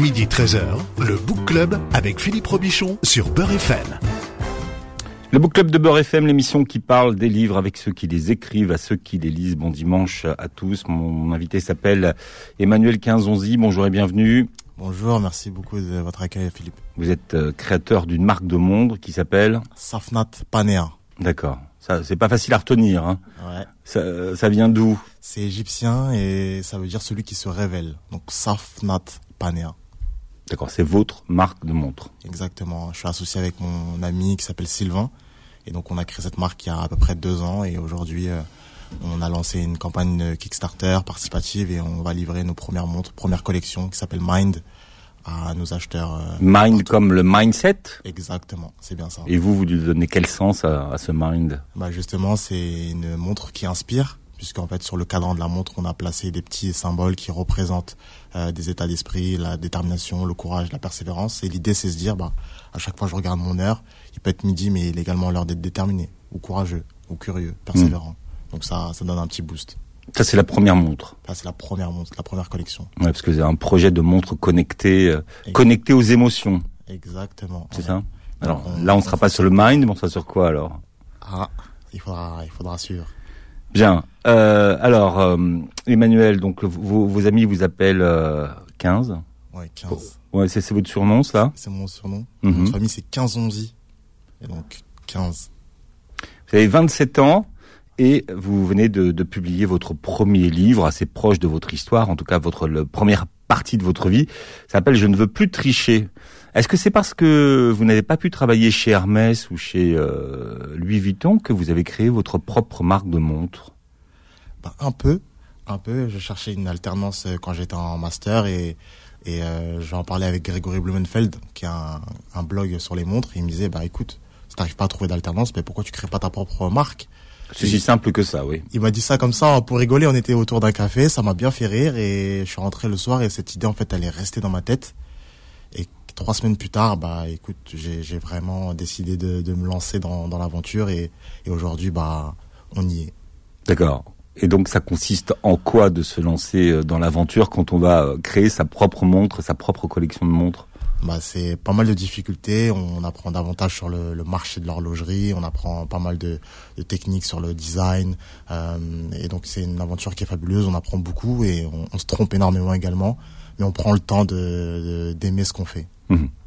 Midi 13h, le Book Club avec Philippe Robichon sur Beurre FM. Le Book Club de Beurre FM, l'émission qui parle des livres avec ceux qui les écrivent, à ceux qui les lisent. Bon dimanche à tous. Mon invité s'appelle Emmanuel Quinzonzi. Bonjour et bienvenue. Bonjour, merci beaucoup de votre accueil, Philippe. Vous êtes euh, créateur d'une marque de montre qui s'appelle Safnat Panea. D'accord. Ça, c'est pas facile à retenir. Hein. Ouais. Ça, ça vient d'où? C'est égyptien et ça veut dire celui qui se révèle. Donc Safnat Panea. D'accord, c'est votre marque de montre. Exactement. Je suis associé avec mon ami qui s'appelle Sylvain. Et donc on a créé cette marque il y a à peu près deux ans et aujourd'hui euh, on a lancé une campagne Kickstarter participative et on va livrer nos premières montres, première collection qui s'appelle Mind à nos acheteurs. euh, Mind partout. comme le mindset. Exactement, c'est bien ça. Et vous, vous lui donnez quel sens à, à ce mind? Bah justement, c'est une montre qui inspire, puisqu'en fait sur le cadran de la montre, on a placé des petits symboles qui représentent euh, des états d'esprit, la détermination, le courage, la persévérance. Et l'idée, c'est se dire, bah à chaque fois que je regarde mon heure, il peut être midi, mais il est également l'heure d'être déterminé, ou courageux, ou curieux, persévérant. Donc ça, ça donne un petit boost. Ça, c'est la première montre. Là, c'est la première montre, la première collection. Ouais, parce que c'est un projet de montre connectée, euh, connectée aux émotions. Exactement. C'est Ouais. ça? Alors on- là, on sera pas sur le mind, mais on sera sur quoi alors? Ah, il faudra, il faudra suivre. Bien. Euh, alors, euh, Emmanuel, donc vos, vos amis vous appellent euh, 15. Ouais, 15. Ouais, c'est c'est votre surnom, ça? C'est mon surnom. Mhm. Notre famille, c'est 15 Onzi. Et donc, 15. Vous avez 27 ans et vous venez de, de publier votre premier livre, assez proche de votre histoire, en tout cas votre le, première partie de votre vie. Ça s'appelle Je ne veux plus tricher. Est-ce que c'est parce que vous n'avez pas pu travailler chez Hermès ou chez euh, Louis Vuitton que vous avez créé votre propre marque de montre? Bah, un peu, un peu. Je cherchais une alternance euh, quand j'étais en master et, et euh, je vais en parler avec Grégory Blumenfeld, qui a un, un blog sur les montres. Et il me disait, bah écoute, si t'arrives pas à trouver d'alternance, mais pourquoi tu crées pas ta propre marque? C'est si simple que ça, oui. Il m'a dit ça comme ça pour rigoler. On était autour d'un café, ça m'a bien fait rire et je suis rentré le soir et cette idée en fait elle est restée dans ma tête. Trois semaines plus tard, bah écoute, j'ai vraiment décidé de, de me lancer dans, dans l'aventure et, et aujourd'hui bah on y est. D'accord. Et donc ça consiste en quoi de se lancer euh, dans l'aventure quand on va euh, créer sa propre montre, sa propre collection de montres? Bah, c'est pas mal de difficultés. On apprend davantage sur le, le marché de l'horlogerie. On apprend pas mal de, de techniques sur le design. Euh, et donc, c'est une aventure qui est fabuleuse. On apprend beaucoup et on, on se trompe énormément également. Mais on prend le temps de- d'aimer ce qu'on fait. Mm-hmm.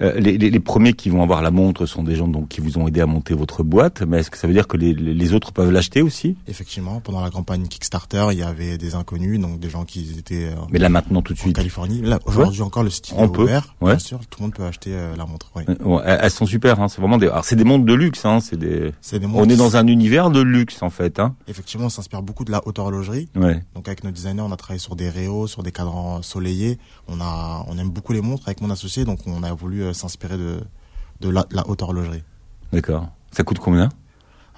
Euh, les, les- les premiers qui vont avoir la montre sont des gens donc qui vous ont aidé à monter votre boîte, mais est-ce que ça veut dire que les, les- autres peuvent l'acheter aussi? Effectivement, pendant la campagne Kickstarter, il y avait des inconnus, donc des gens qui étaient euh, Mais là maintenant tout de en suite, Californie. Là, aujourd'hui encore, le site On est peut, ouvert. ouais. Bien sûr, tout le monde peut acheter euh, la montre. Oui. euh, ouais, elles sont super. Hein, c'est vraiment des, alors c'est des montres de luxe. Hein, c'est des, C'est des on est dans un univers de luxe en fait. Hein. Effectivement, on s'inspire beaucoup de la haute horlogerie. Ouais. Donc avec nos designers, on a travaillé sur des réaux, sur des cadrans soleillés. On a, on aime beaucoup les montres avec mon associé, donc on a voulu euh, s'inspirer de de la, la haute horlogerie. D'accord. Ça coûte combien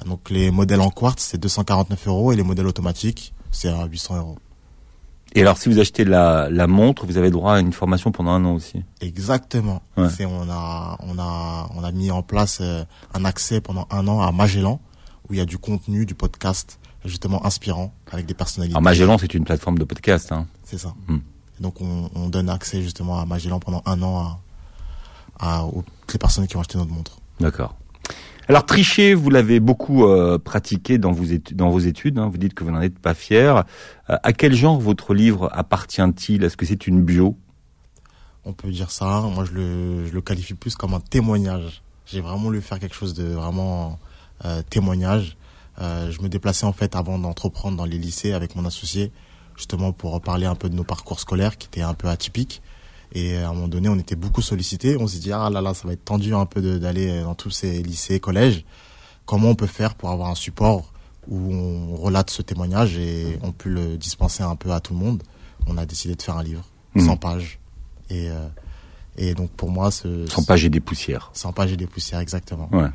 Donc les modèles en quartz, c'est 249 euros et les modèles automatiques, c'est à 800 euros. Et alors si vous achetez la, la montre, vous avez droit à une formation pendant un an aussi. Exactement. Ouais. C'est on a, on a, on a mis en place euh, un accès pendant un an à Magellan où il y a du contenu, du podcast justement inspirant avec des personnalités. Alors Magellan, c'est une plateforme de podcast. Hein. C'est ça. Hmm. Donc on, on donne accès justement à Magellan pendant un an à, à aux- toutes les personnes qui ont acheté notre montre. D'accord. Alors tricher, vous l'avez beaucoup euh, pratiqué dans vos études. Dans vos études hein. Vous dites que vous n'en êtes pas fier. Euh, à quel genre votre livre appartient-il? Est-ce que c'est une bio? On peut dire ça. Moi, je le, je le qualifie plus comme un témoignage. J'ai vraiment voulu faire quelque chose de vraiment euh, témoignage. Je me déplaçais en fait avant d'entreprendre dans les lycées avec mon associé, justement pour parler un peu de nos parcours scolaires qui étaient un peu atypiques. Et à un moment donné, on était beaucoup sollicités. On s'est dit ah là là, ça va être tendu un peu d'aller dans tous ces lycées, collèges. Comment on peut faire pour avoir un support où on relate ce témoignage et on peut le dispenser un peu à tout le monde? On a décidé de faire un livre, Mhm. 100 pages. Et, euh, et donc pour moi, ce, Sans pages et des poussières. 100 pages et des poussières, exactement. Ouais.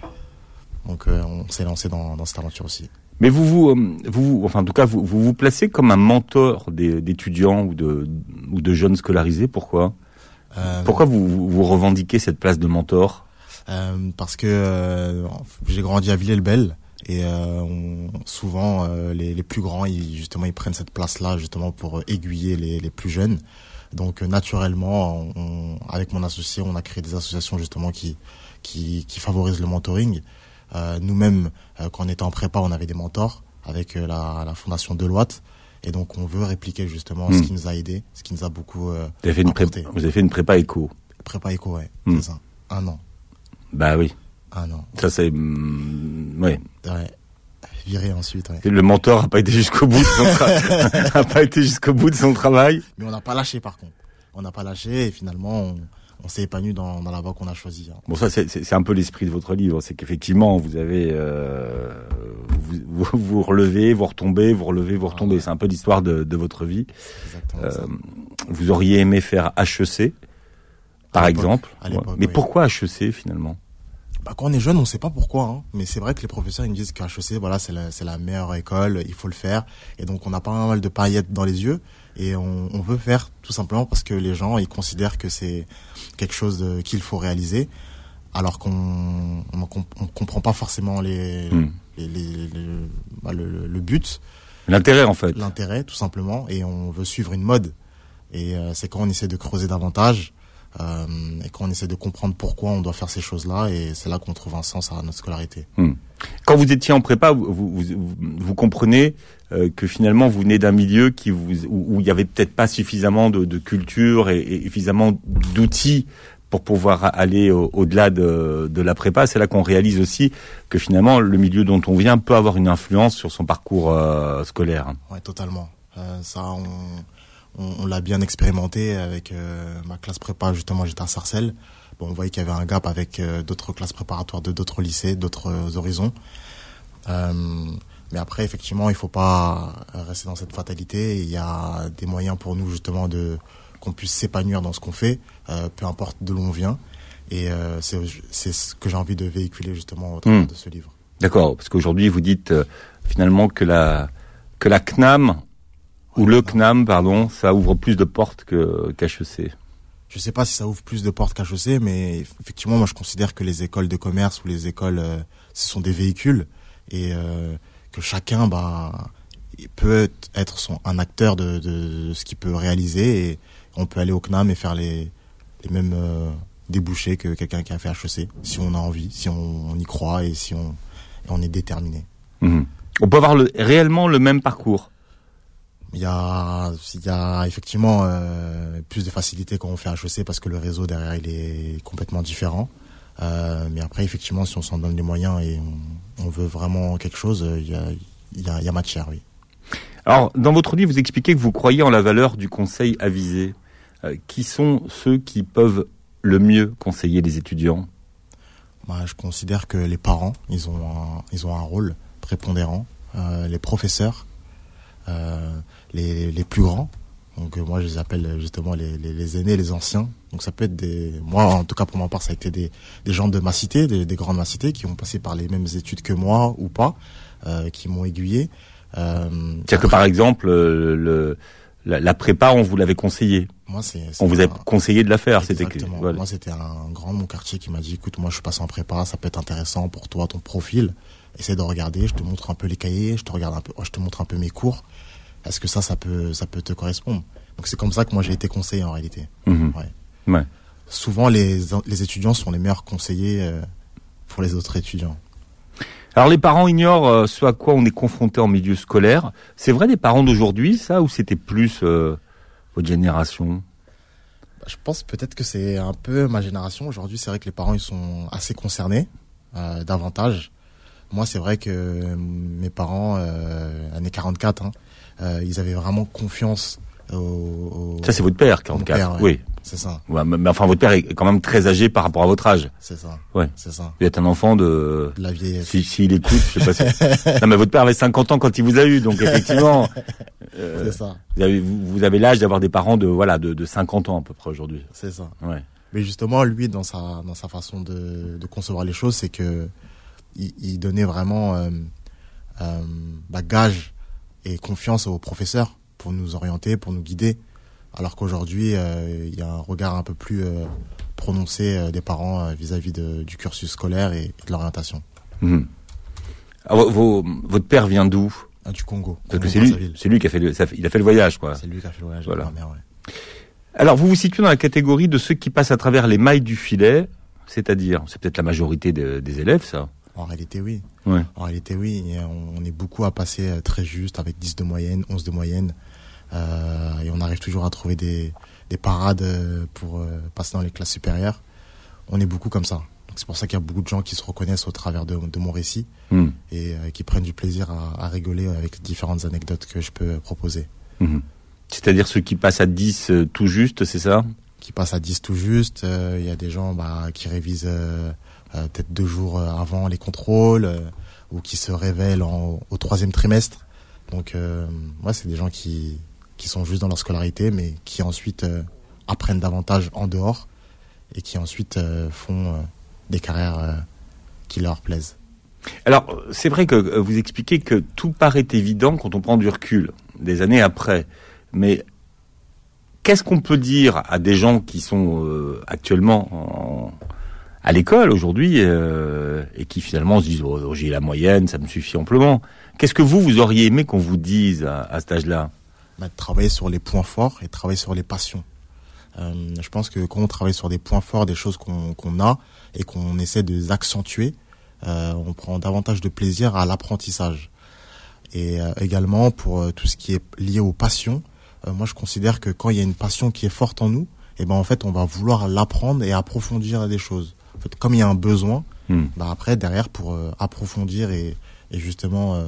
Donc euh, on s'est lancé dans, dans cette aventure aussi. Mais vous vous, euh, vous, enfin en tout cas, vous vous, vous placez comme un mentor d'étudiants ou de, ou de jeunes scolarisés. Pourquoi? Pourquoi vous, vous revendiquez cette place de mentor euh, Parce que euh, j'ai grandi à Villers-le-Bel et euh, on- souvent euh, les, les plus grands, ils, justement, ils prennent cette place-là justement pour euh, aiguiller les, les plus jeunes. Donc euh, naturellement, on, avec mon associé, on a créé des associations justement qui qui, qui favorisent le mentoring. Euh, Nous-mêmes, euh, quand on était en prépa, on avait des mentors avec euh, la, la fondation Deloitte. Et donc on veut répliquer justement ce Hmm. qui nous a aidé, ce qui nous a beaucoup euh, Vous avez fait une prépa, apporté. vous avez fait une prépa éco. Prépa éco, ouais, Hmm. c'est ça. Un an, Bah oui. un an. Ça c'est, mm, ouais. Ouais. Viré ensuite, ouais. Le mentor a pas été jusqu'au bout de son tra- a pas été jusqu'au bout de son travail. Mais on n'a pas lâché par contre. On n'a pas lâché et finalement on, on s'est épanoui dans, dans la voie qu'on a choisie. hein. Bon, ça, c'est- un peu l'esprit de votre livre. C'est qu'effectivement, vous avez, euh, vous, vous, vous relevez, vous retombez, vous relevez, vous retombez. ouais. C'est un peu l'histoire de, de votre vie. Exactement Euh, vous auriez aimé faire HEC, par exemple. à l'époque, Mais oui. pourquoi HEC finalement? Bah, quand on est jeune, on sait pas pourquoi, hein. mais c'est vrai que les professeurs ils me disent qu'à HEC, voilà, c'est la, c'est la meilleure école, il faut le faire. Et donc on a pas mal de paillettes dans les yeux et on, on veut faire tout simplement parce que les gens ils considèrent que c'est quelque chose qu'il faut réaliser, alors qu'on on, on comprend pas forcément les, Hmm. les, les- les- bah, le, le- le but. L'intérêt en fait. l'intérêt tout simplement et on veut suivre une mode et euh, c'est quand on essaie de creuser davantage euh, et quand on essaie de comprendre pourquoi on doit faire ces choses là et c'est là qu'on trouve un sens à notre scolarité Quand vous étiez en prépa, vous, vous, vous, vous comprenez euh, que finalement vous venez d'un milieu qui vous, où où il y avait peut-être pas suffisamment de, de culture et, et suffisamment d'outils pour pouvoir aller au- au-delà de, de la prépa. C'est là qu'on réalise aussi que finalement le milieu dont on vient peut avoir une influence sur son parcours euh, scolaire. ouais totalement Euh, ça on, on, on l'a bien expérimenté avec euh, ma classe prépa justement j'étais à Sarcelles bon on voyait qu'il y avait un gap avec euh, d'autres classes préparatoires de d'autres lycées d'autres euh, horizons Euh, mais après, effectivement, il faut pas rester dans cette fatalité. Il y a des moyens pour nous justement de qu'on puisse s'épanouir dans ce qu'on fait, euh, peu importe de l'où on vient. Et euh, c'est ce que j'ai envie de véhiculer justement au travers Mm. de ce livre. D'accord, parce qu'aujourd'hui vous dites euh, finalement que la que la CNAM ou le CNAM, pardon, ça ouvre plus de portes que qu'HEC. Je sais pas si ça ouvre plus de portes qu'HEC, mais effectivement, moi, je considère que les écoles de commerce ou les écoles, euh, ce sont des véhicules et euh, que chacun, bah, peut être son, un acteur de, de, de ce qu'il peut réaliser et on peut aller au CNAM et faire les, les mêmes euh, débouchés que quelqu'un qui a fait HEC, si on a envie, si on, on y croit et si on, on est déterminé. Mhm. On peut avoir le, réellement le même parcours. Il y a, il y a effectivement euh, plus de facilité quand on fait HEC parce que le réseau derrière il est complètement différent. Euh, mais après effectivement si on s'en donne les moyens et on, on veut vraiment quelque chose, euh, il y a, il y a, il y a matière, oui. Alors, dans votre livre, vous expliquez que vous croyez en la valeur du conseil avisé. Euh, qui sont ceux qui peuvent le mieux conseiller les étudiants? Bah, je considère que les parents ils ont un, ils ont un rôle prépondérant, les professeurs, euh, les, les plus grands. Donc euh, moi je les appelle justement les, les, les aînés, les anciens. Donc ça peut être des, moi en tout cas pour ma part ça a été des, des gens de ma cité, des, des grandes de ma cité qui ont passé par les mêmes études que moi ou pas, euh, qui m'ont aiguillé. Euh, C'est-à-dire que par exemple, euh, le, la, la prépa, on vous l'avait conseillé. moi c'est, c'est On vous a conseillé de la faire. C'était voilà. Moi, c'était un grand de mon quartier qui m'a dit, écoute, moi, je passé en prépa, ça peut être intéressant pour toi, ton profil. Essaie de regarder, je te montre un peu les cahiers, je te regarde un peu, je te montre un peu mes cours. Est-ce que ça, ça peut, ça peut te correspondre? Donc, c'est comme ça que moi, j'ai été conseillé, en réalité. Mhm. Ouais. Ouais. Souvent, les, les étudiants sont les meilleurs conseillers euh, pour les autres étudiants. Alors les parents ignorent euh, ce à quoi on est confronté en milieu scolaire. C'est vrai des parents d'aujourd'hui, ça, ou c'était plus euh, votre génération? Bah, Je pense peut-être que c'est un peu ma génération. Aujourd'hui, c'est vrai que les parents, ils sont assez concernés, euh, davantage. Moi, c'est vrai que mes parents, euh, années 44, hein, ils avaient vraiment confiance au... au- Ça, c'est votre père, 44. père, ouais. Oui. C'est ça, Ouais, mais, enfin, votre père est quand même très âgé par rapport à votre âge. c'est ça. Ouais. C'est ça. Vous êtes un enfant de... De la vieillesse. Si, s'il écoute, je sais pas si... Non, mais votre père avait 50 ans quand il vous a eu, donc effectivement, euh, C'est ça, vous avez, vous, vous avez l'âge d'avoir des parents de, voilà, de, de 50 ans à peu près aujourd'hui. c'est ça. Ouais. Mais justement, lui, dans sa, dans sa façon de, de concevoir les choses, c'est que il, il donnait vraiment euh, euh, bah, gage et confiance aux professeurs pour nous orienter, pour nous guider. Alors qu'aujourd'hui, euh, il y a un regard un peu plus euh, prononcé euh, des parents vis-à-vis de- du cursus scolaire et, et de l'orientation. Mhm. Vos- votre père vient d'où? Ah, du Congo. Parce que Congo c'est lui, c'est lui qui a fait le, ça fait- il a fait le voyage, quoi. C'est lui qui a fait le voyage. Voilà. de ma mère, ouais. Alors, vous vous situez dans la catégorie de ceux qui passent à travers les mailles du filet, c'est-à-dire, c'est peut-être la majorité de- des élèves, ça. En réalité, oui. Ouais. En réalité, oui. Et on est beaucoup à passer euh, très juste avec 10 de moyenne, 11 de moyenne. Euh, et on arrive toujours à trouver des, des parades euh, pour euh, passer dans les classes supérieures. On est beaucoup comme ça. C'est pour ça qu'il y a beaucoup de gens qui se reconnaissent au travers de, de mon récit Hmm. et euh, qui prennent du plaisir à, à rigoler avec différentes anecdotes que je peux proposer. Mhm. C'est-à-dire ceux qui passent à 10 euh, tout juste, c'est ça? Qui passent à 10 tout juste. Il y a des gens bah, qui révisent peut-être deux jours euh, avant les contrôles euh, ou qui se révèlent en- au troisième trimestre. Donc, euh, ouais, c'est des gens qui, qui sont juste dans leur scolarité, mais qui ensuite euh, apprennent davantage en dehors et qui ensuite euh, font euh, des carrières euh, qui leur plaisent. Alors, c'est vrai que euh, vous expliquez que tout paraît évident quand on prend du recul, des années après. Mais qu'est-ce qu'on peut dire à des gens qui sont euh, actuellement en- à l'école aujourd'hui euh, et qui finalement se disent oh, j'ai la moyenne, ça me suffit amplement. Qu'est-ce que vous, vous auriez aimé qu'on vous dise à, à cet âge-là? Bah, travailler sur les points forts et travailler sur les passions. Euh, je pense que quand on travaille sur des points forts, des choses qu'on qu'on a et qu'on essaie de les accentuer, euh, on prend davantage de plaisir à l'apprentissage. Et euh, également pour euh, tout ce qui est lié aux passions, euh, moi je considère que quand il y a une passion qui est forte en nous, et ben en fait on va vouloir l'apprendre et approfondir des choses. Fait, comme il y a un besoin, Hmm. bah après derrière pour euh, approfondir et, et justement euh,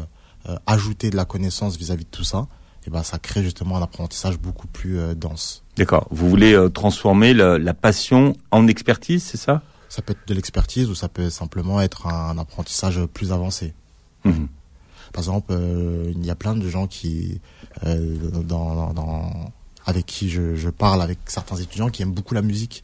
euh, ajouter de la connaissance vis-à-vis de tout ça, et ben ça crée justement un apprentissage beaucoup plus dense. D'accord. Vous voulez transformer la, la passion en expertise, c'est ça? Ça peut être de l'expertise ou ça peut simplement être un, apprentissage plus avancé. Mhm. Par exemple, il y a plein de gens qui, dans, dans- dans- avec qui je, je parle, avec certains étudiants qui aiment beaucoup la musique.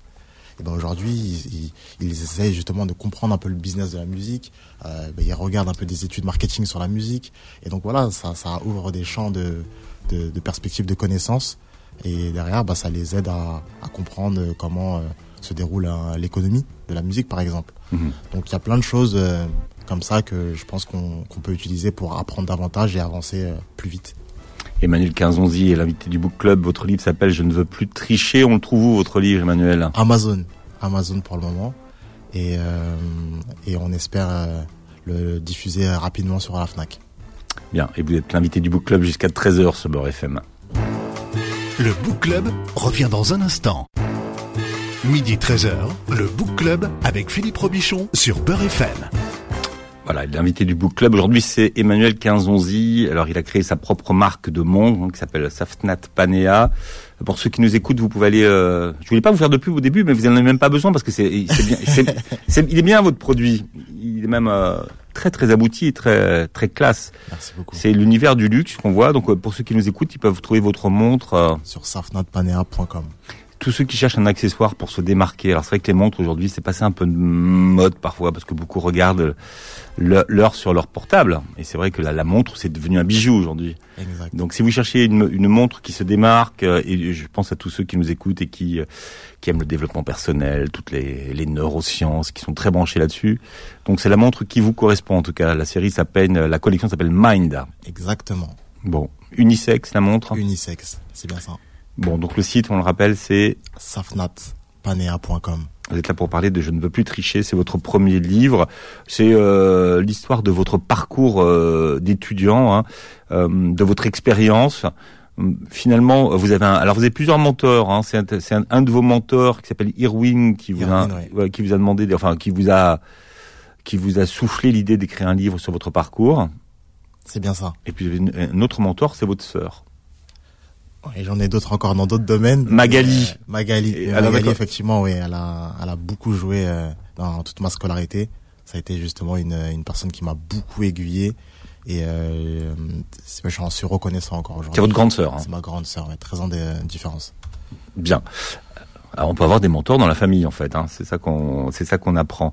Et ben aujourd'hui, ils, ils, ils essayent justement de comprendre un peu le business de la musique. Euh, ben ils regardent un peu des études marketing sur la musique. Et donc voilà, ça, ça ouvre des champs de, de, de perspectives de connaissances. Et derrière, bah, ça les aide à, à comprendre comment euh, se déroule euh, l'économie de la musique, par exemple. Mhm. Donc il y a plein de choses euh, comme ça que je pense qu'on peut utiliser pour apprendre davantage et avancer plus vite. Emmanuel Quinzonzi est l'invité du Book Club. Votre livre s'appelle Je ne veux plus tricher. On le trouve où, votre livre, Emmanuel Amazon, Amazon pour le moment. Et, euh, et on espère euh, le diffuser rapidement sur la FNAC. Bien. Et vous êtes l'invité du Book Club jusqu'à 13h sur Beurre FM. Le Book Club revient dans un instant. Midi 13h, le Book Club avec Philippe Robichon sur Beurre FM. Voilà, l'invité du Book Club aujourd'hui c'est Emmanuel Quinzonzi. Alors il a créé sa propre marque de montre hein, qui s'appelle Saftnat Panea. Pour ceux qui nous écoutent, vous pouvez aller. Euh... Je voulais pas vous faire de pub au début, mais vous en avez même pas besoin parce que c'est bien. c'est- c'est- il est bien votre produit. Il est même euh, très très abouti et très très classe. Merci beaucoup. C'est l'univers du luxe qu'on voit. Donc euh, pour ceux qui nous écoutent, ils peuvent trouver votre montre. euh, Sur safnatpanea.com. tous ceux qui cherchent un accessoire pour se démarquer. Alors c'est vrai que les montres aujourd'hui, c'est passé un peu de mode parfois parce que beaucoup regardent l'heure sur leur portable. Et c'est vrai que la, la montre, c'est devenu un bijou aujourd'hui. Donc si vous cherchez une, une montre qui se démarque, euh, et je pense à tous ceux qui nous écoutent et qui, euh, qui aiment le développement personnel, toutes les, les neurosciences, qui sont très branchés là-dessus. Donc c'est la montre qui vous correspond en tout cas. La série s'appelle, la collection s'appelle Mind. Exactement. Bon, unisex la montre? Unisex, c'est bien ça. Bon, donc le site, on le rappelle, c'est safnatpanea.com. Vous êtes là pour parler de Je ne veux plus tricher. C'est votre premier livre. C'est euh, l'histoire de votre parcours euh, d'étudiant, hein, euh, de votre expérience. Finalement, vous avez un, alors vous avez plusieurs mentors. Hein, c'est un, c'est un, un de vos mentors qui s'appelle Irwin qui vous Irwin, a, ouais. qui vous a demandé, de- enfin qui vous a qui vous a soufflé l'idée d'écrire un livre sur votre parcours. C'est bien ça. Et puis vous avez une- un autre mentor, c'est votre sœur. Et j'en ai d'autres encore dans d'autres domaines. Magali. Euh, Magali. Et- alors, Magali, effectivement, oui, elle a, elle a beaucoup joué euh, dans toute ma scolarité. Ça a été justement une, une personne qui m'a beaucoup aiguillé. Et euh, j'en suis reconnaissant encore aujourd'hui. C'est votre grande sœur. hein. C'est ma grande sœur, ouais, 13 ans de euh, différence. Bien. Alors on peut avoir des mentors dans la famille en fait. Hein. C'est ça qu'on, c'est ça qu'on apprend.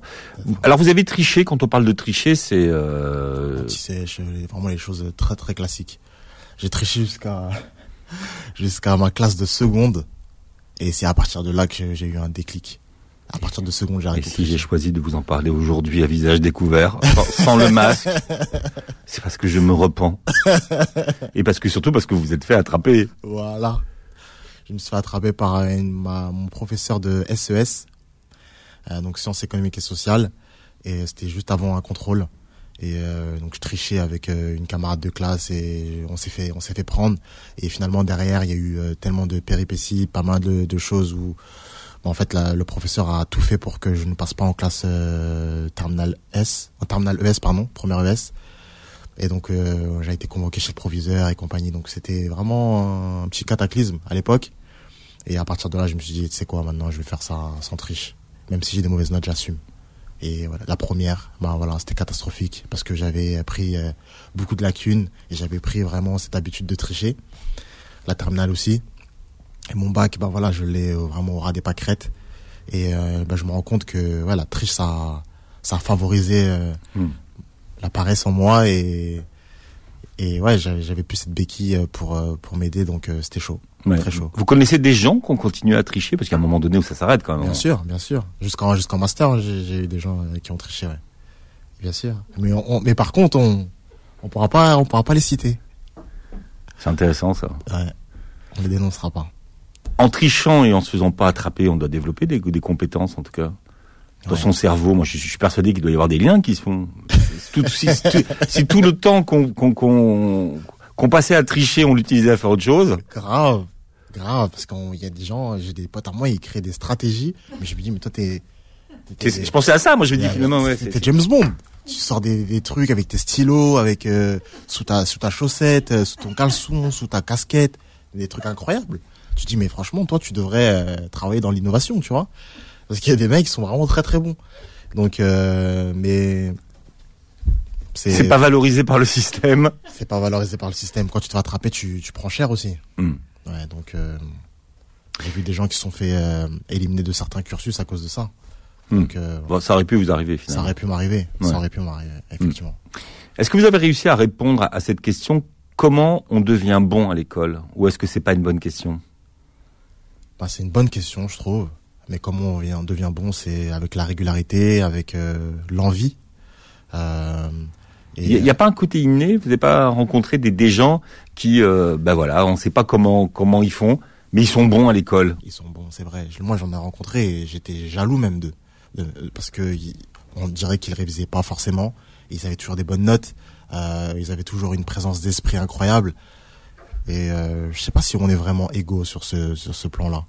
Alors vous avez triché. Quand on parle de tricher, c'est euh... Les- vraiment les choses très très classiques. J'ai triché jusqu'à jusqu'à ma classe de seconde. Et c'est à partir de là que j'ai eu un déclic. À partir de seconde, j'ai Et si j'ai choisi de vous en parler aujourd'hui à visage découvert, sans, le masque, c'est parce que je me repens. Et parce que surtout parce que vous vous êtes fait attraper. Voilà. je me suis fait attraper par une, ma, mon professeur de SES, euh, donc sciences économiques et sociales, et c'était juste avant un contrôle. Et euh, donc je trichais avec euh, une camarade de classe et on s'est fait on s'est fait prendre. Et finalement derrière il y a eu euh, tellement de péripéties, pas mal de, choses où en fait le professeur a tout fait pour que je ne passe pas en classe terminale S, en terminale ES pardon, première ES. Et donc j'ai été convoqué chez le proviseur et compagnie. Donc c'était vraiment un petit cataclysme à l'époque. Et à partir de là je me suis dit tu sais quoi maintenant je vais faire ça sans triche. Même si j'ai des mauvaises notes j'assume. Et voilà, la première, ben voilà, c'était catastrophique parce que j'avais pris euh, beaucoup de lacunes et j'avais pris vraiment cette habitude de tricher. La terminale aussi. Et mon bac, ben voilà, je l'ai euh, vraiment au ras des pâquerettes. Et euh, ben, je me rends compte que voilà, la triche, ça, ça a favorisé euh, Hmm. la paresse en moi et et ouais, j'avais plus cette béquille euh, pour euh, pour m'aider, donc euh, c'était chaud, Ouais. très chaud. Vous connaissez des gens qui ont continué à tricher? Parce qu'à un moment donné où ça s'arrête quand même. Bien sûr, bien sûr. Jusqu'en jusqu'en master, j'ai j'ai eu des gens qui ont triché, ouais. Bien sûr. Mais on, on- mais par contre, on on pourra pas on pourra pas les citer. C'est intéressant ça. Ouais. On les dénoncera pas. En trichant et en se faisant pas attraper, on doit développer des, des compétences en tout cas. Dans Ouais. son cerveau, moi je suis persuadé qu'il doit y avoir des liens qui se font. Tout- si, tout- si tout le temps qu'on qu'on qu'on qu'on passait à tricher, on l'utilisait à faire autre chose. Grave, grave, parce qu'il y a des gens, j'ai des potes à moi, ils créent des stratégies, mais je me dis, mais toi t'es, Je pensais à ça, moi je me dis finalement ouais. t'es James Bond. Tu sors des, des trucs avec tes stylos, avec euh, sous ta sous ta chaussette, euh, sous ton caleçon, sous ta casquette, des trucs incroyables. Tu te dis mais franchement toi tu devrais euh, travailler dans l'innovation, tu vois, parce qu'il y a des mecs qui sont vraiment très très bons. Donc euh, mais C'est pas valorisé par le système. c'est pas valorisé par le système. Quand tu te fais attraper, tu tu prends cher aussi. Hmm. Ouais, donc euh, j'ai vu des gens qui se sont fait euh, éliminer de certains cursus à cause de ça. Hmm. Donc euh, Bon, ça aurait pu vous arriver ça finalement. aurait pu m'arriver. Ouais. Ça aurait pu m'arriver, effectivement. Est-ce que vous avez réussi à répondre à, cette question Comment on devient bon à l'école? Ou est-ce que c'est pas une bonne question? Bah, c'est une bonne question, je trouve. Mais comment on vient- on devient bon, c'est avec la régularité, avec euh, l'envie. Euh, Il n'y a, pas un côté inné? Vous n'avez pas rencontré des, des gens qui, euh, ben voilà, on ne sait pas comment comment ils font, mais ils sont bons à l'école. Ils sont bons, c'est vrai. Moi, j'en ai rencontré et j'étais jaloux même d'eux. De- parce que on dirait qu'ils révisaient pas forcément. Ils avaient toujours des bonnes notes. Euh, ils avaient toujours une présence d'esprit incroyable. Et euh, je sais pas si on est vraiment égaux sur ce sur ce plan-là.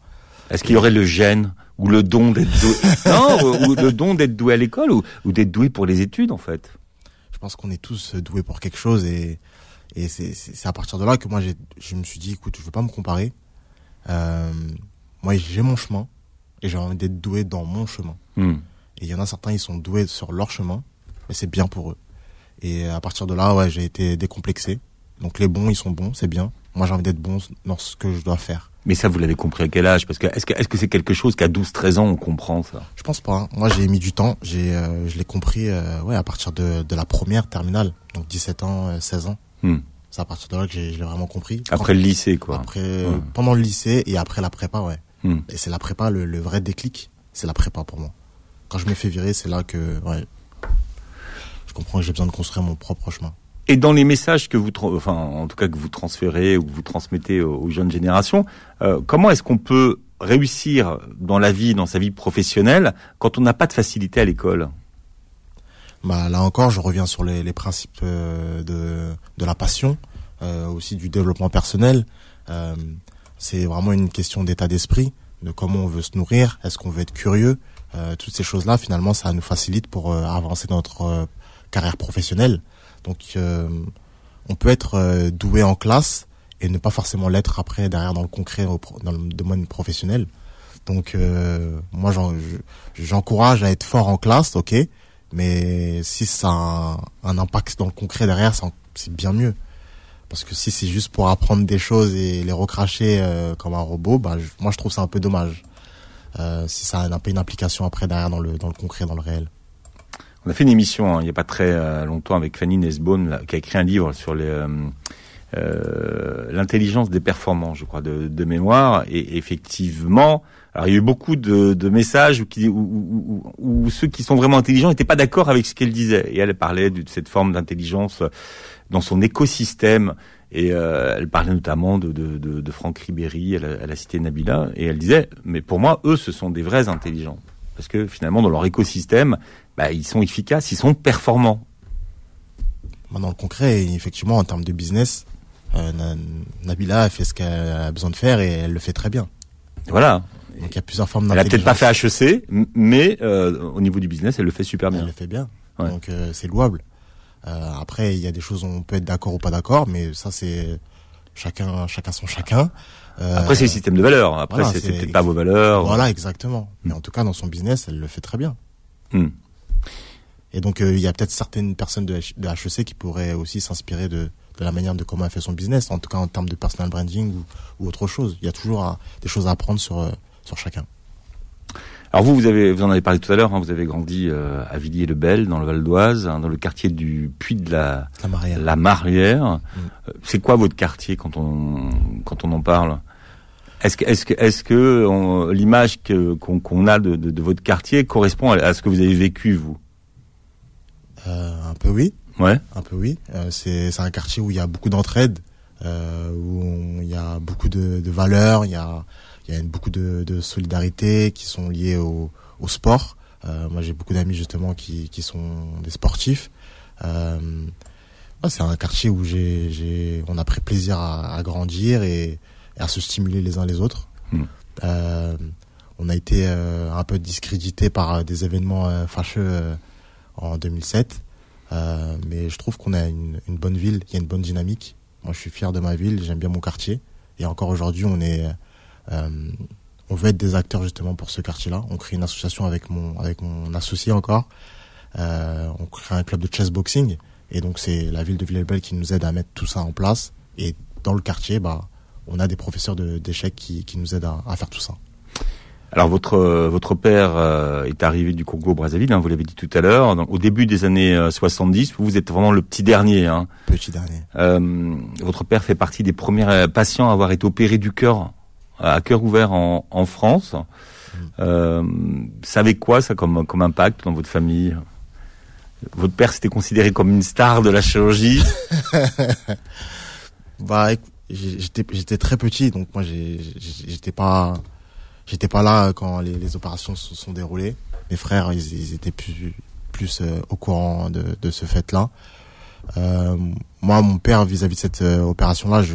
Est-ce qu'il y aurait le gène ou le don d'être doué? Non, ou, ou le don d'être doué à l'école ou, ou d'être doué pour les études en fait? Je pense qu'on est tous doués pour quelque chose et et c'est à partir de là que moi je me suis dit écoute je veux pas me comparer. Euh, moi j'ai mon chemin et j'ai envie d'être doué dans mon chemin. Hmm. Et il y en a certains, ils sont doués sur leur chemin, mais c'est bien pour eux. Et à partir de là, ouais, j'ai été décomplexé. Donc les bons, ils sont bons, c'est bien. Moi, j'ai envie d'être bon dans ce que je dois faire. Mais ça, vous l'avez compris à quel âge? Parce que est-ce que est-ce que c'est quelque chose qu'à 12-13 ans on comprend ça? Je pense pas. hein. Moi, j'ai mis du temps. J'ai, euh, je l'ai compris, euh, ouais, à partir de, de la première terminale. Donc 17 ans, euh, 16 ans. Hmm. C'est à partir de là que j'ai, je l'ai vraiment compris. Après le lycée, quoi. Après, euh, Ouais. pendant le lycée et après la prépa, ouais. Hmm. Et c'est la prépa, le, le vrai déclic, c'est la prépa pour moi. Quand je me fais virer, c'est là que, ouais, je comprends que j'ai besoin de construire mon propre chemin. Et dans les messages que vous, enfin, en tout cas que vous transférez ou que vous transmettez aux, jeunes générations, euh, comment est-ce qu'on peut réussir dans la vie, dans sa vie professionnelle, quand on n'a pas de facilité à l'école? Bah, là encore, je reviens sur les, principes euh, de, de la passion, euh, aussi du développement personnel. C'est vraiment une question d'état d'esprit, de comment on veut se nourrir, est-ce qu'on veut être curieux. Toutes ces choses-là, finalement, ça nous facilite pour avancer dans notre carrière professionnelle. Donc, euh, on peut être euh, doué en classe et ne pas forcément l'être après derrière dans le concret, dans le domaine professionnel. Donc, euh, moi, j'en- je- j'encourage à être fort en classe, ok, mais si ça a un, impact dans le concret derrière, c'est en- c'est bien mieux. Parce que si c'est juste pour apprendre des choses et les recracher euh, comme un robot, bah, je- moi je trouve ça un peu dommage. Euh, si ça a un peu une application après derrière dans le, dans le concret, dans le réel. On a fait une émission hein, il n'y a pas très euh, longtemps avec Fanny Nesbonne qui a écrit un livre sur les, euh, euh, l'intelligence des performants, je crois, de, mémoire. Et effectivement, alors il y a eu beaucoup de, de messages où, ceux qui sont vraiment intelligents n'étaient pas d'accord avec ce qu'elle disait. Et elle parlait de cette forme d'intelligence dans son écosystème Et euh, elle parlait notamment de, de, de, de Franck Ribéry, elle elle a cité Nabila, et elle disait, mais pour moi, eux, ce sont des vrais intelligents. Parce que finalement, dans leur écosystème, bah, ils sont efficaces, ils sont performants. Dans le concret, effectivement, en termes de business, euh, Nabila a fait ce qu'elle a besoin de faire et elle le fait très bien. Voilà. Donc il y a plusieurs formes Elle a peut-être pas fait HEC, mais euh, au niveau du business, elle le fait super bien. Elle le fait bien. Ouais. Donc euh, c'est louable. Après, il y a des choses où on peut être d'accord ou pas d'accord, mais ça c'est chacun, chacun son chacun. Euh, Après, c'est le système de valeurs. Après, voilà, c'est peut-être pas vos valeurs. Voilà, exactement. Mm. Mais en tout cas, dans son business, elle le fait très bien. Mm. Et donc, il y a peut-être certaines personnes de, de HEC qui pourraient aussi s'inspirer de, de la manière de comment elle fait son business, en tout cas en termes de personal branding ou, ou autre chose. Il y a toujours à, des choses à apprendre sur, sur chacun. Alors vous, vous avez, vous en avez parlé tout à l'heure. Hein, vous avez grandi euh, à Villiers-le-Bel, dans le Val d'Oise, hein, dans le quartier du Puy de la la. Mm. Euh, c'est quoi votre quartier quand on quand on en parle? Est-ce que est-ce que est-ce que l'image qu'on a de, de, de, votre quartier correspond à, à, ce que vous avez vécu vous? Euh, Un peu oui. Ouais. Un peu oui. Euh, c'est c'est un quartier où il y a beaucoup d'entraide, euh, où il y a beaucoup de, de valeurs, il y a il y a beaucoup de, de, solidarité qui sont liées au, au sport. Euh, moi, j'ai beaucoup d'amis justement qui, qui sont des sportifs. Euh, c'est un quartier où j'ai, j'ai, on a pris plaisir à, à grandir et, et, à se stimuler les uns les autres. Mmh. Euh, on a été un peu discrédité par des événements fâcheux en 2007, mais je trouve qu'on a une, une bonne ville, il y a une bonne dynamique. Moi, je suis fier de ma ville, j'aime bien mon quartier, et encore aujourd'hui, on est on veut être des acteurs justement pour ce quartier-là. On crée une association avec mon avec mon associé encore. Euh, on crée un club de chess boxing et donc c'est la ville de Villers-Bel qui nous aide à mettre tout ça en place. Et dans le quartier, bah, on a des professeurs d'échecs qui, qui nous aident à, à, faire tout ça. Alors votre votre père euh, est arrivé du Congo Brazzaville, hein, vous l'avez dit tout à l'heure. Au début des années 70, vous êtes vraiment le petit dernier. Hein. Petit dernier. Euh, votre père fait partie des premiers patients à avoir été opéré du cœur à cœur ouvert en, en France. Euh, ça avait quoi ça comme, comme impact dans votre famille? Votre père s'était considéré comme une star de la chirurgie? Bah, j'étais j'étais très petit, donc moi j'étais pas j'étais pas là quand les, les, opérations se sont déroulées. Mes frères, ils, ils étaient plus plus euh, au courant de, de ce fait-là. Euh, moi, mon père, vis-à-vis -vis de cette euh, opération-là, je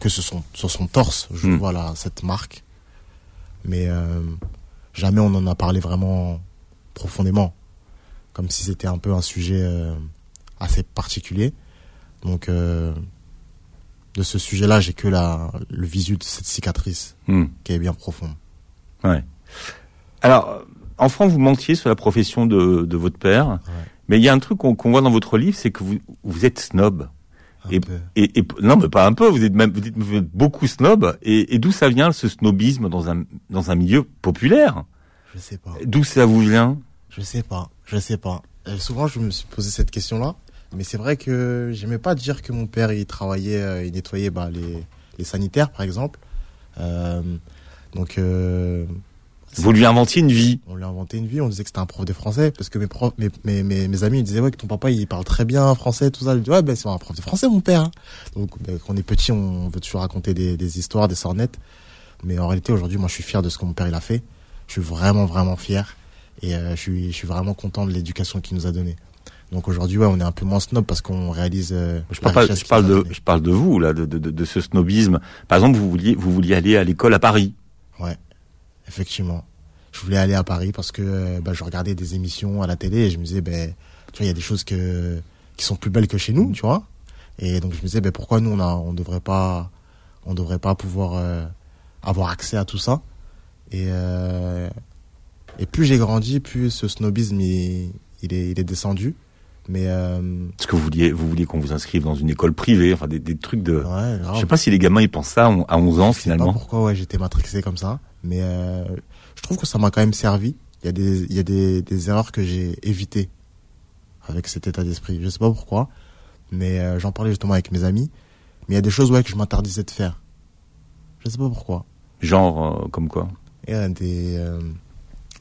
que ce son, sur son torse, je Mm. vois là cette marque, mais euh, jamais on en a parlé vraiment profondément, comme si c'était un peu un sujet euh, assez particulier. Donc, euh, de ce sujet-là, j'ai que la le visu de cette cicatrice Mm. qui est bien profonde. Ouais. Alors, enfant, vous mentiez sur la profession de, de votre père. Ouais. Mais il y a un truc qu'on qu'on voit dans votre livre, c'est que vous, vous êtes snob. Et, et, et- non, mais pas un peu. Vous êtes même, vous êtes beaucoup snob. Et, et d'où ça vient ce snobisme dans un dans un milieu populaire? Je sais pas. D'où ça vous vient? Je sais pas, je sais pas. Euh, souvent, je me suis posé cette question-là, mais c'est vrai que j'aimais pas dire que mon père il travaillait, euh, il nettoyait bah, les, les sanitaires, par exemple. Euh, donc, euh, Vous lui inventiez une vie. on lui a inventé une vie. On disait que c'était un prof de français parce que mes profs, mes, mes, mes, mes amis ils disaient ouais que ton papa il parle très bien français, tout ça. Je dis ouais ben c'est un prof de français mon père. hein. Donc ben, quand on est petit, on veut toujours raconter des, des histoires, des sornettes. Mais en réalité aujourd'hui, moi je suis fier de ce que mon père il a fait. Je suis vraiment vraiment fier et euh, je suis je suis vraiment content de l'éducation qu'il nous a donnée. Donc aujourd'hui ouais on est un peu moins snob parce qu'on réalise. euh, Je la parle, je parle de, je parle de vous là, de, de, de, de ce snobisme. Par exemple, vous vouliez, vous vouliez aller à l'école à Paris. Ouais, effectivement. Je voulais aller à Paris parce que euh, bah, je regardais des émissions à la télé et je me disais, ben, tu vois, il y a des choses que, qui sont plus belles que chez nous, tu vois. Et donc je me disais, ben, pourquoi nous, on a, on devrait pas, devrait pas pouvoir euh, avoir accès à tout ça. Et, euh, et plus j'ai grandi, plus ce snobisme, il, est, il est descendu. Mais euh, Parce que vous vouliez, vous vouliez qu'on vous inscrive dans une école privée, enfin des, des trucs de. ouais. Je sais pas si les gamins ils pensent ça à 11 ans Je sais pas pourquoi ouais, j'étais matrixé comme ça, mais euh, je trouve que ça m'a quand même servi. Il y a des, il y a des, des erreurs que j'ai évitées avec cet état d'esprit. Je sais pas pourquoi, mais euh, j'en parlais justement avec mes amis. Mais il y a des choses ouais que je m'interdisais de faire. Je sais pas pourquoi. Genre comme quoi? Et des,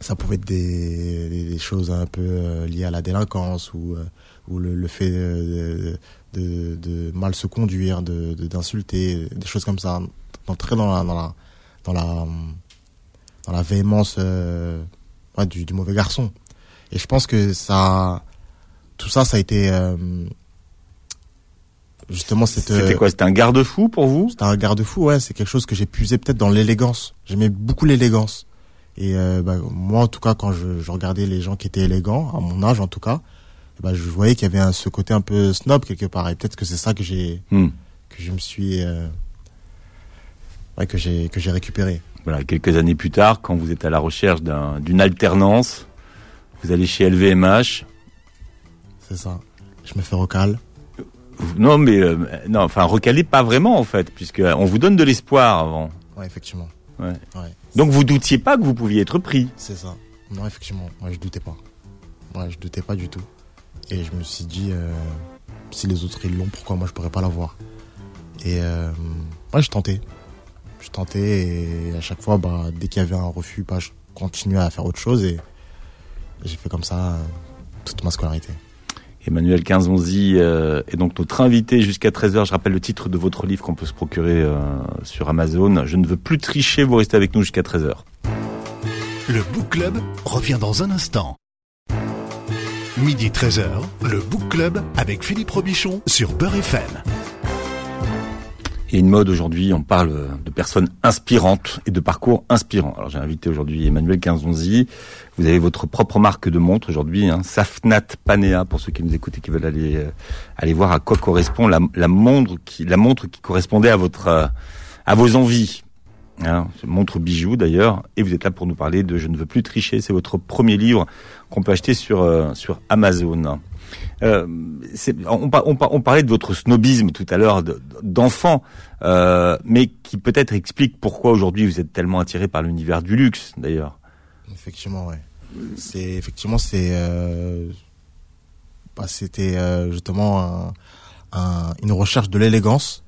ça pouvait être des, des, des choses un peu euh, liées à la délinquance ou, euh, ou le, le fait de, de, de mal se conduire, de de- d'insulter, des choses comme ça, d'entrer dans la dans la dans la dans la véhémence euh, ouais, du, du mauvais garçon. Et je pense que ça, tout ça, ça a été euh, justement cette. C'était euh, quoi C'était un garde-fou pour vous? C'était un garde-fou, ouais. C'est quelque chose que j'ai puisé peut-être dans l'élégance. J'aimais beaucoup l'élégance. Et euh, bah, moi, en tout cas, quand je, je regardais les gens qui étaient élégants, à mon âge en tout cas, bah, je voyais qu'il y avait un, ce côté un peu snob quelque part. Et peut-être que c'est ça que j'ai Hmm. que je me suis euh, ouais, que j'ai que j'ai récupéré. Voilà, quelques années plus tard, quand vous êtes à la recherche d'un- d'une alternance, vous allez chez LVMH. C'est ça. Je me fais recal. Non, mais euh, non, enfin recalé pas vraiment en fait, puisque on vous donne de l'espoir avant. Ouais, effectivement. Ouais. Donc vous doutiez pas que vous pouviez être pris. C'est ça. Non, effectivement. Moi, je doutais pas. Ouais, je doutais pas du tout. Et je me suis dit, euh, si les autres ils l'ont, pourquoi moi je pourrais pas l'avoir? Et euh, ouais, je tentais. Je tentais et à chaque fois, bah, dès qu'il y avait un refus, bah, je continuais à faire autre chose et j'ai fait comme ça euh, toute ma scolarité. Emmanuel Quinzonzi euh, est donc notre invité jusqu'à 13h. Je rappelle le titre de votre livre qu'on peut se procurer euh, sur Amazon. Je ne veux plus tricher, vous restez avec nous jusqu'à 13h. Le Book Club revient dans un instant. Midi 13h, le Book Club avec Philippe Robichon sur Beurre FM. Et une mode aujourd'hui, on parle de personnes inspirantes et de parcours inspirants. Alors j'ai invité aujourd'hui Emmanuel Quinzonzi. Vous avez votre propre marque de montre aujourd'hui, hein, Safnat Panea, pour ceux qui nous écoutent et qui veulent aller euh, aller voir à quoi correspond la, la montre qui la montre qui correspondait à votre euh, à vos envies. Hein, montre bijou d'ailleurs. Et vous êtes là pour nous parler de Je ne veux plus tricher. C'est votre premier livre qu'on peut acheter sur euh, sur Amazon. Euh, on, on par- on parlait de votre snobisme tout à l'heure de- d'enfant, euh, mais qui peut-être explique pourquoi aujourd'hui vous êtes tellement attiré par l'univers du luxe d'ailleurs. Effectivement, ouais. C'est effectivement c'est euh, bah, c'était euh, justement un- un- une recherche de l'élégance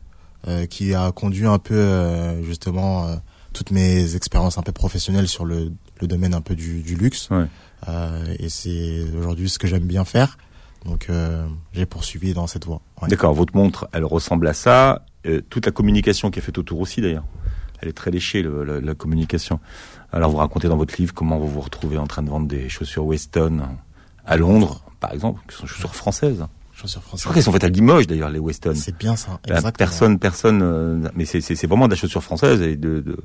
euh, qui a conduit un peu euh, justement toutes mes expériences un peu professionnelles sur le, le domaine un peu du, du luxe. Ouais. Euh, et c'est aujourd'hui ce que j'aime bien faire. Donc euh, j'ai poursuivi dans cette voie. Ouais. D'accord, votre montre, elle ressemble à ça. Euh, toute la communication qui est faite autour aussi d'ailleurs. Elle est très léchée, le- la, la communication. Alors vous racontez dans votre livre comment vous vous retrouvez en train de vendre des chaussures Weston à Londres, par exemple, qui sont chaussures françaises. Chaussures Je françaises. crois qu'elles sont faites à Limoges d'ailleurs, les Weston. C'est bien ça. Là, Exactement. personne, personne, euh, mais c'est- vraiment de la chaussure française et de, de,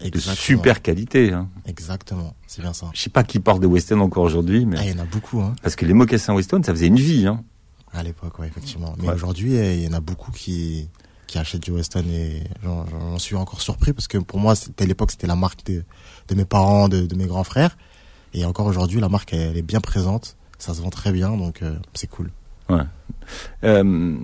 de Exactement. super qualité. Hein. Exactement. C'est bien ça. Je sais pas qui porte des Weston encore aujourd'hui, mais Ah, il y en a beaucoup, hein. parce que les mocassins Weston, ça faisait une vie. Hein. À l'époque, ouais, effectivement. Mais Ouais. aujourd'hui, eh, il y en a beaucoup qui, qui achètent du Weston et j'en suis encore surpris parce que pour moi, c'était à l'époque, c'était la marque de, de mes parents, de, de mes grands frères. Et encore aujourd'hui, la marque, elle, est bien présente. Ça se vend très bien, donc euh, c'est cool. Euh,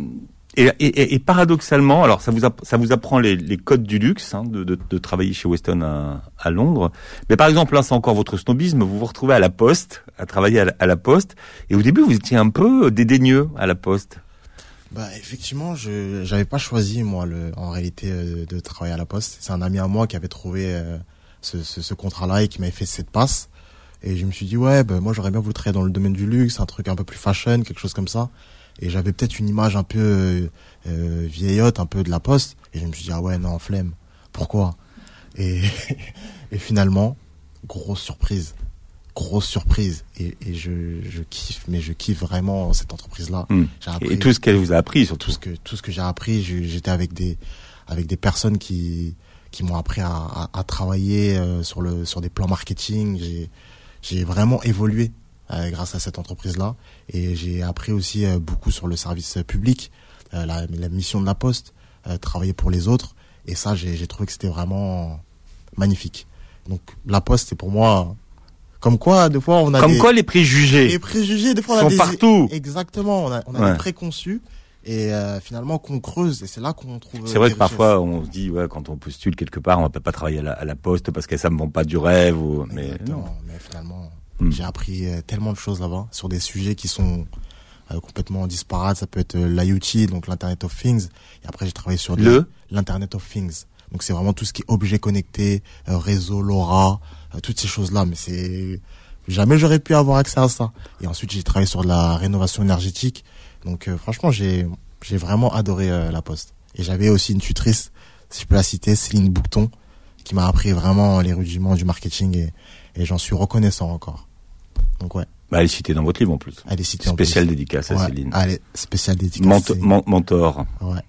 et, et- et paradoxalement, alors ça vous, app- ça vous apprend les, codes du luxe hein, de, de, de travailler chez Weston à, à Londres. Mais par exemple, là, c'est encore votre snobisme. Vous vous retrouvez à la Poste, à travailler à la, à la Poste, et au début, vous étiez un peu dédaigneux à la Poste. Bah effectivement, je j'avais pas choisi moi le en réalité euh, de travailler à la poste. C'est un ami à moi qui avait trouvé euh, ce, ce, ce contrat-là et qui m'avait fait cette passe. Et je me suis dit ouais, bah, moi j'aurais bien voulu travailler dans le domaine du luxe, un truc un peu plus fashion, quelque chose comme ça. Et j'avais peut-être une image un peu euh, euh, vieillotte, un peu de la poste. Et je me suis dit ah ouais non flemme. Pourquoi? Et et finalement grosse surprise, grosse surprise. Et, et je je kiffe, mais je kiffe vraiment cette entreprise-là. Hmm. Et tout ce qu'elle vous a appris, surtout. tout ce que tout ce que j'ai appris j'étais avec des avec des personnes qui qui m'ont appris à, à, à travailler euh, sur le sur des plans marketing j'ai vraiment évolué grâce à cette entreprise là et j'ai appris aussi euh, beaucoup sur le service public euh, la, la mission de la poste euh, travailler pour les autres et ça j'ai trouvé que c'était vraiment magnifique donc la poste c'est pour moi comme quoi des fois on a Comme des, quoi, les préjugés les préjugés des fois on a sont des partout. Exactement, on a, on a Ouais. des préconçus et euh, finalement qu'on creuse et c'est là qu'on trouve. C'est vrai que parfois, on se dit, ouais, quand on postule quelque part, on va pas travailler à la, à la Poste parce que ça me vend pas du rêve. Ou... Mais non. Mais finalement, Hmm. j'ai appris euh, tellement de choses là-bas sur des sujets qui sont euh, complètement disparates. Ça peut être euh, l'IoT, donc l'Internet of Things. Et après, j'ai travaillé sur Le? l'Internet of Things. Donc c'est vraiment tout ce qui est objet connecté, euh, réseau LoRa, euh, toutes ces choses-là. Mais c'est jamais j'aurais pu avoir accès à ça. Et ensuite, j'ai travaillé sur la rénovation énergétique. Donc, franchement, j'ai j'ai vraiment adoré la Poste. Et j'avais aussi une tutrice, si je peux la citer, Céline Boucton, qui m'a appris vraiment les rudiments du marketing et, et j'en suis reconnaissant encore. Donc ouais. Bah, elle est citée dans votre livre en plus. Elle est citée Spéciale dédicace à Céline. Elle est spéciale dédicace. mentor. Ouais,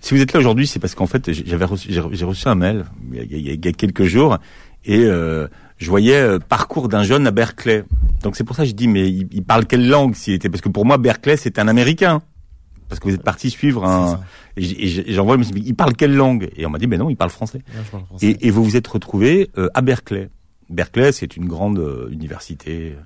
Si vous êtes là aujourd'hui, c'est parce qu'en fait, j'avais reçu, j'ai reçu un mail il y, a, il y a, quelques jours et euh, je voyais euh, parcours d'un jeune à Berkeley. Donc c'est pour ça que je dis mais il, parle quelle langue s'il était? Parce que pour moi Berkeley c'est un Américain parce que vous êtes parti suivre un et j'envoie il parle quelle langue? Et on m'a dit mais non il parle français. Et, et, vous vous êtes retrouvé euh, à Berkeley. Berkeley c'est une grande euh, université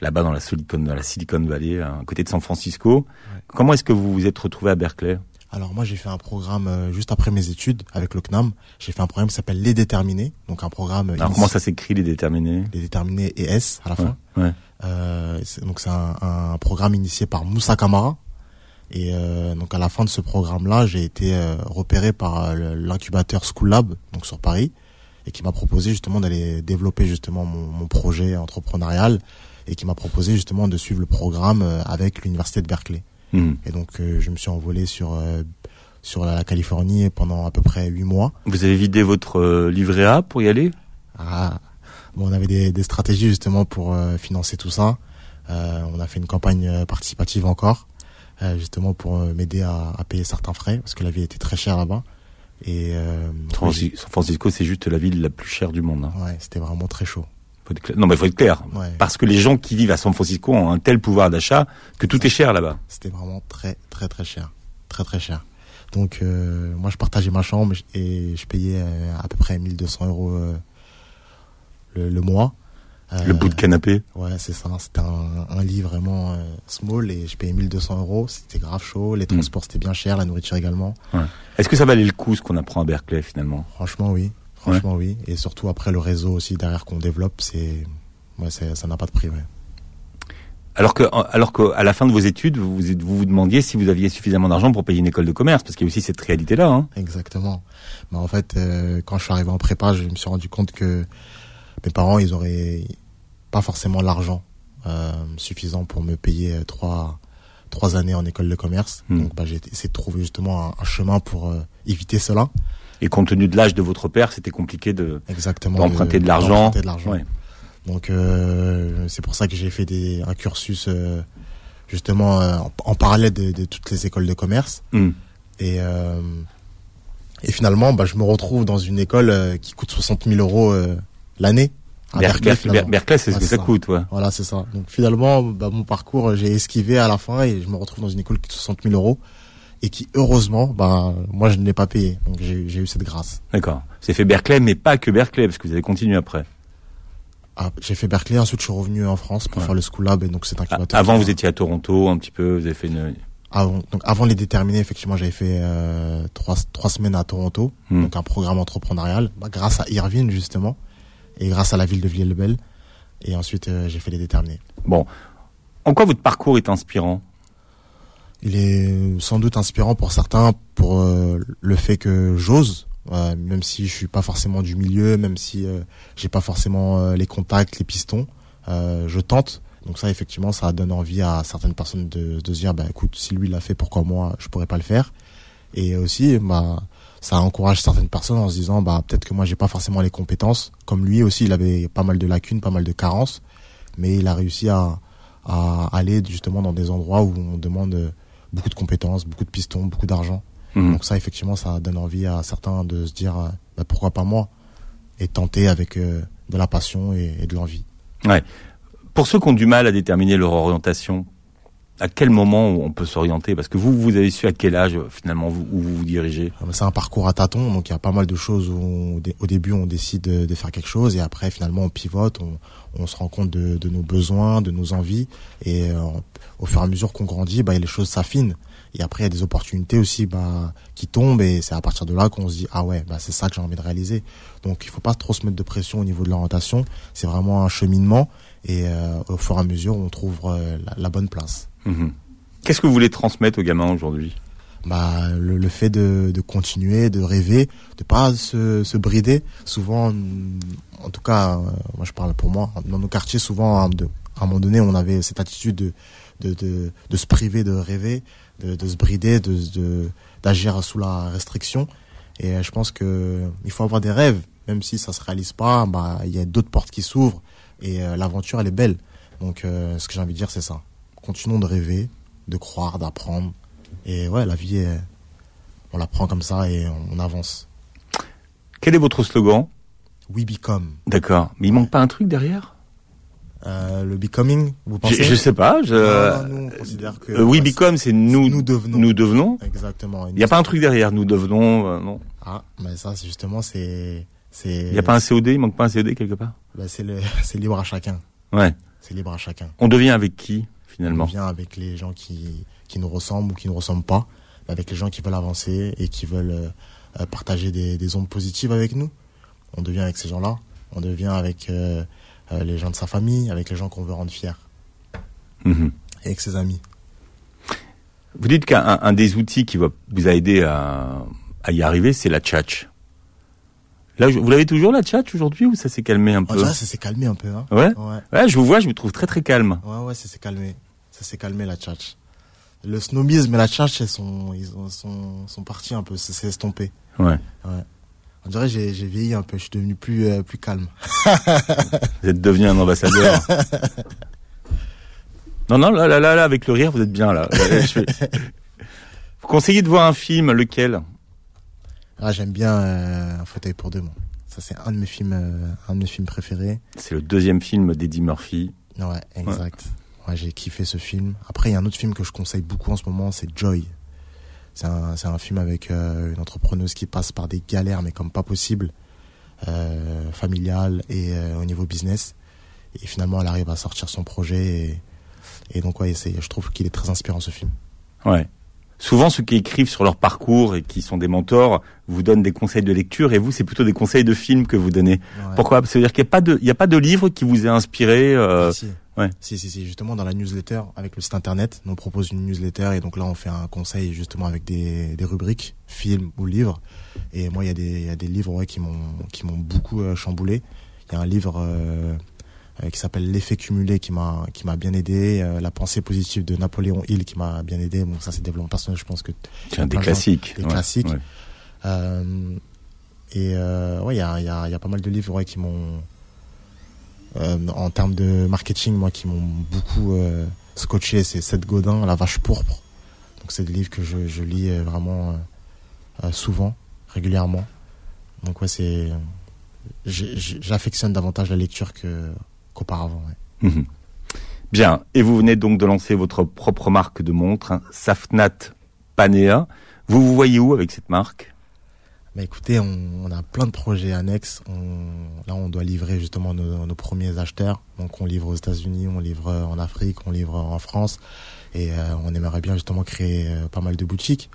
là-bas dans la Silicon, dans la Silicon Valley, à côté de San Francisco. Comment est-ce que vous vous êtes retrouvé à Berkeley? Alors moi j'ai fait un programme euh, juste après mes études avec le CNAM. J'ai fait un programme qui s'appelle Les Déterminés, donc un programme. Alors comment ça s'écrit Les Déterminés? Les Déterminés et S à la fin. Ouais. Euh, donc c'est un, un, programme initié par Moussa Kamara. Et euh, donc à la fin de ce programme-là, j'ai été euh, repéré par euh, l'incubateur School Lab, donc sur Paris, et qui m'a proposé justement d'aller développer justement mon, mon projet entrepreneurial et qui m'a proposé justement de suivre le programme euh, avec l'université de Berkeley. Hmm. Et donc euh, je me suis envolé sur euh, sur la Californie pendant à peu près huit mois. Vous avez vidé votre livret A pour y aller? Ah, bon, on avait des, des stratégies justement pour financer tout ça. on a fait une campagne participative encore, justement pour m'aider à, à, payer certains frais parce que la vie était très chère là-bas. Et San Francisco, c'est juste la ville la plus chère du monde. Hein. Ouais, c'était vraiment très chaud. Non, mais faut être clair. Parce que les gens qui vivent à San Francisco ont un tel pouvoir d'achat que tout est cher là-bas. C'était vraiment très, très, très cher. Très, très cher. Donc, euh, moi, je partageais ma chambre et je payais euh, à peu près 1200 euros euh, le, mois. Le bout de canapé Ouais, c'est ça. C'était un, lit vraiment small et je payais 1200 euros. C'était grave chaud. Les hmm. transports, c'était bien cher. La nourriture également. Est-ce que ça valait le coup ce qu'on apprend à Berkeley finalement? Franchement, oui. Franchement, oui. Et surtout après le réseau aussi derrière qu'on développe, c'est, ouais, ça n'a pas de prix. Ouais. Alors que, alors qu'à la fin de vos études, vous, vous vous demandiez si vous aviez suffisamment d'argent pour payer une école de commerce, parce qu'il y a aussi cette réalité-là. Hein. Exactement. Mais en fait, euh, quand je suis arrivé en prépa, je me suis rendu compte que mes parents, ils auraient pas forcément l'argent euh, suffisant pour me payer euh, trois trois années en école de commerce. Hmm. Donc, bah, j'ai essayé de trouver justement un, chemin pour euh, éviter cela. Et compte tenu de l'âge de votre père, c'était compliqué de d'emprunter de, l'argent. Ouais. Donc euh, c'est pour ça que j'ai fait des un cursus euh, justement euh, en, parallèle de, de, toutes les écoles de commerce. Hmm. Et euh, et finalement, bah, je me retrouve dans une école qui coûte 60 000 euros l'année. Berkeley, Berkeley, c'est ce que ça, coûte, ouais. Voilà, c'est ça. Donc finalement, bah, mon parcours, j'ai esquivé à la fin et je me retrouve dans une école qui coûte 60 000 euros et qui heureusement, ben moi je ne l'ai pas payé, donc j'ai eu cette grâce. D'accord. C'est fait Berkeley, mais pas que Berkeley, parce que vous avez continué après. Ah, j'ai fait Berkeley, ensuite je suis revenu en France pour faire le School Lab, et donc c'est un incubateur. Avant, vous étiez à Toronto, un petit peu, vous avez fait une. Avant, donc avant les déterminer, effectivement, j'avais fait euh, trois, trois semaines à Toronto, hmm. donc un programme entrepreneurial, bah, grâce à Irvine justement, et grâce à la ville de Villers-le-Bel, et ensuite euh, j'ai fait les déterminés. Bon, en quoi votre parcours est inspirant? Il est sans doute inspirant pour certains pour euh, le fait que j'ose, euh, même si je suis pas forcément du milieu, même si euh, j'ai pas forcément les contacts, les pistons, je tente. Donc ça, effectivement, ça donne envie à certaines personnes de, de se dire, bah écoute, si lui l'a fait, pourquoi moi je pourrais pas le faire? Et aussi, bah ça encourage certaines personnes en se disant, bah peut-être que moi j'ai pas forcément les compétences. Comme lui aussi, il avait pas mal de lacunes, pas mal de carences, mais il a réussi à, à aller justement dans des endroits où on demande beaucoup de compétences, beaucoup de pistons, beaucoup d'argent. Mhm. Donc ça, effectivement, ça donne envie à certains de se dire, euh, bah, pourquoi pas moi Et tenter avec euh, de la passion et, de l'envie. Ouais. Pour ceux qui ont du mal à déterminer leur orientation, à quel moment on peut s'orienter? Parce que vous, vous avez su à quel âge finalement où vous vous dirigez? Ah, bah, C'est un parcours à tâtons, donc il y a pas mal de choses où au début on décide de, faire quelque chose et après finalement on pivote, on, se rend compte de, nos besoins, de nos envies et euh, au fur et à mesure qu'on grandit, bah, les choses s'affinent. Et après, il y a des opportunités aussi bah, qui tombent et c'est à partir de là qu'on se dit ah ouais, bah, c'est ça que j'ai envie de réaliser. Donc il faut pas trop se mettre de pression au niveau de l'orientation. C'est vraiment un cheminement et euh, au fur et à mesure, on trouve euh, la, bonne place. Mhm. Qu'est-ce que vous voulez transmettre aux gamins aujourd'hui? Bah le, fait de, continuer, de rêver, de pas se, brider. Souvent, en tout cas, euh, moi je parle pour moi, dans nos quartiers, souvent à un moment donné, on avait cette attitude de se priver, de rêver, de, se brider, de d'agir sous la restriction. Et euh, je pense que il faut avoir des rêves, même si ça se réalise pas, bah il y a d'autres portes qui s'ouvrent et euh, l'aventure elle est belle. Donc ce que j'ai envie de dire c'est ça. Continuons de rêver, de croire, d'apprendre. Et ouais, la vie, est- on la prend comme ça et on, on avance. Quel est votre slogan? We become. D'accord. Mais il manque pas un truc derrière? Euh, le becoming, vous je, pensez? je sais pas. Je... Non, non, nous, on considère que. Euh, we bah, become, c'est nous, nous devenons. Nous devenons. Exactement. Il n'y a pas un truc derrière. Nous devenons. euh, non. Ah, mais ça, c'est justement, c'est. c'est Il n'y a pas un COD. Il manque pas un COD quelque part? bah, c'est le, c'est libre à chacun. Ouais. C'est libre à chacun. On devient avec qui? On vient avec les gens qui, qui nous ressemblent ou qui nous ressemblent pas, avec les gens qui veulent avancer et qui veulent euh, partager des, des ondes positives avec nous. On devient avec ces gens-là. On devient avec euh, euh, les gens de sa famille, avec les gens qu'on veut rendre fiers, Mhm. et avec ses amis. Vous dites qu'un un- un des outils qui va vous a aidé à, à y arriver, c'est la tchatch. Là, vous l'avez toujours la tchatch aujourd'hui ou ça s'est calmé un peu général, ça s'est calmé un peu. Hein. Ouais. Ouais, Ouais, je vous vois, je vous trouve très très calme. ouais, ouais, ça s'est calmé. Ça s'est calmé la tchatch. Le snobisme et la tchatch, elles sont, ils ont- sont, sont partis un peu, ça s'est estompé. Ouais. Ouais. On dirait que j'ai vieilli un peu, je suis devenu plus, euh, plus calme. Vous êtes devenu un ambassadeur. non, non, là, là, là, là, avec le rire, vous êtes bien là. Là, Vous conseillez de voir un film, lequel? Ah, j'aime bien euh, Un fauteuil pour deux, moi. Ça, c'est un de mes films, euh, un de mes films préférés. C'est le deuxième film d'Eddie Murphy. Ouais, exact. Ouais, j'ai kiffé ce film. Après, il y a un autre film que je conseille beaucoup en ce moment, c'est Joy. C'est un, un film avec euh, une entrepreneuse qui passe par des galères, mais comme pas possible, familiale et au niveau business. Et finalement, elle arrive à sortir son projet. Et, et donc, ouais, je trouve qu'il est très inspirant ce film. Ouais. Souvent, ceux qui écrivent sur leur parcours et qui sont des mentors vous donnent des conseils de lecture et vous, c'est plutôt des conseils de films que vous donnez. Ouais. Pourquoi? Ça veut dire qu'il n'y a pas de, il y a pas de livre qui vous ait inspiré. euh, si. ouais. Si, si, si. Justement, dans la newsletter, avec le site internet, nous on propose une newsletter et donc là, on fait un conseil justement avec des, des rubriques, films ou livres. Et moi, il y a des, il y a des livres ouais, qui m'ont, qui m'ont beaucoup euh, chamboulé. Il y a un livre euh, qui s'appelle L'effet cumulé qui m'a, qui m'a bien aidé. Euh, la pensée positive de Napoléon Hill qui m'a bien aidé. Donc ça, c'est développement personnel. Je pense que C'est un des classiques. des Ouais, classiques. ouais. euh, et euh, ouais, il y a, il y, a, y a pas mal de livres ouais, qui m'ont, euh, en termes de marketing, moi, qui m'ont beaucoup euh, scotché. C'est Seth Godin, La Vache Pourpre. Donc c'est des livres que je, je lis euh, vraiment euh, euh, souvent, régulièrement. Donc ouais, c'est, j'affectionne davantage la lecture que qu'auparavant. Ouais. Mhm. Bien. Et vous venez donc de lancer votre propre marque de montre, hein, Safnat Panea. Vous vous voyez où avec cette marque? Mais écoutez, on, on a plein de projets annexes. On, là, on doit livrer justement nos, nos premiers acheteurs. Donc, on livre aux États-Unis, on livre en Afrique, on livre en France. Et euh, on aimerait bien justement créer euh, pas mal de boutiques.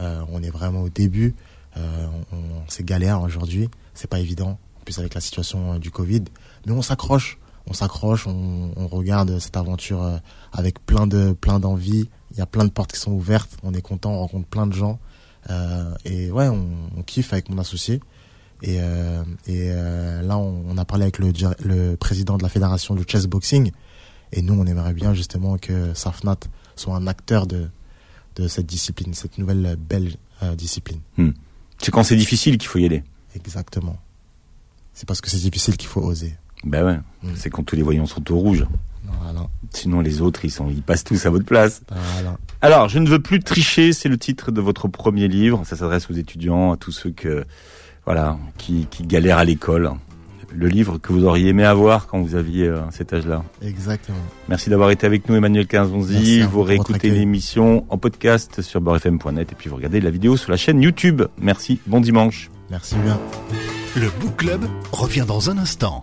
Euh, on est vraiment au début. Euh, on, on- c'est galère aujourd'hui. C'est pas évident. En plus, avec la situation euh, du Covid. Mais on s'accroche. On s'accroche. On, on regarde cette aventure euh, avec plein de plein d'envie. Il y a plein de portes qui sont ouvertes. On est content. On rencontre plein de gens. Euh, et ouais, on, on kiffe avec mon associé. Et, euh, et euh, là, on, on a parlé avec le, président de la fédération du chess boxing. Et nous, on aimerait bien justement que Safnat soit un acteur de, de cette discipline, cette nouvelle belle discipline. C'est quand c'est difficile qu'il faut y aller. Exactement. C'est parce que c'est difficile qu'il faut oser. Ben ouais. Mm. C'est quand tous les voyants sont au rouge. Voilà. Sinon, les autres, ils sont, ils passent tous à votre place. Voilà. Alors, je ne veux plus tricher, c'est le titre de votre premier livre. Ça s'adresse aux étudiants, à tous ceux que, voilà, qui, qui galèrent à l'école. Le livre que vous auriez aimé avoir quand vous aviez euh, cet âge-là. Exactement. Merci d'avoir été avec nous, Emmanuel Quinzonzi. Vous réécoutez l'émission en podcast sur beurrefm.net et puis vous regardez la vidéo sur la chaîne YouTube. Merci, bon dimanche. Merci bien. Le Book Club revient dans un instant.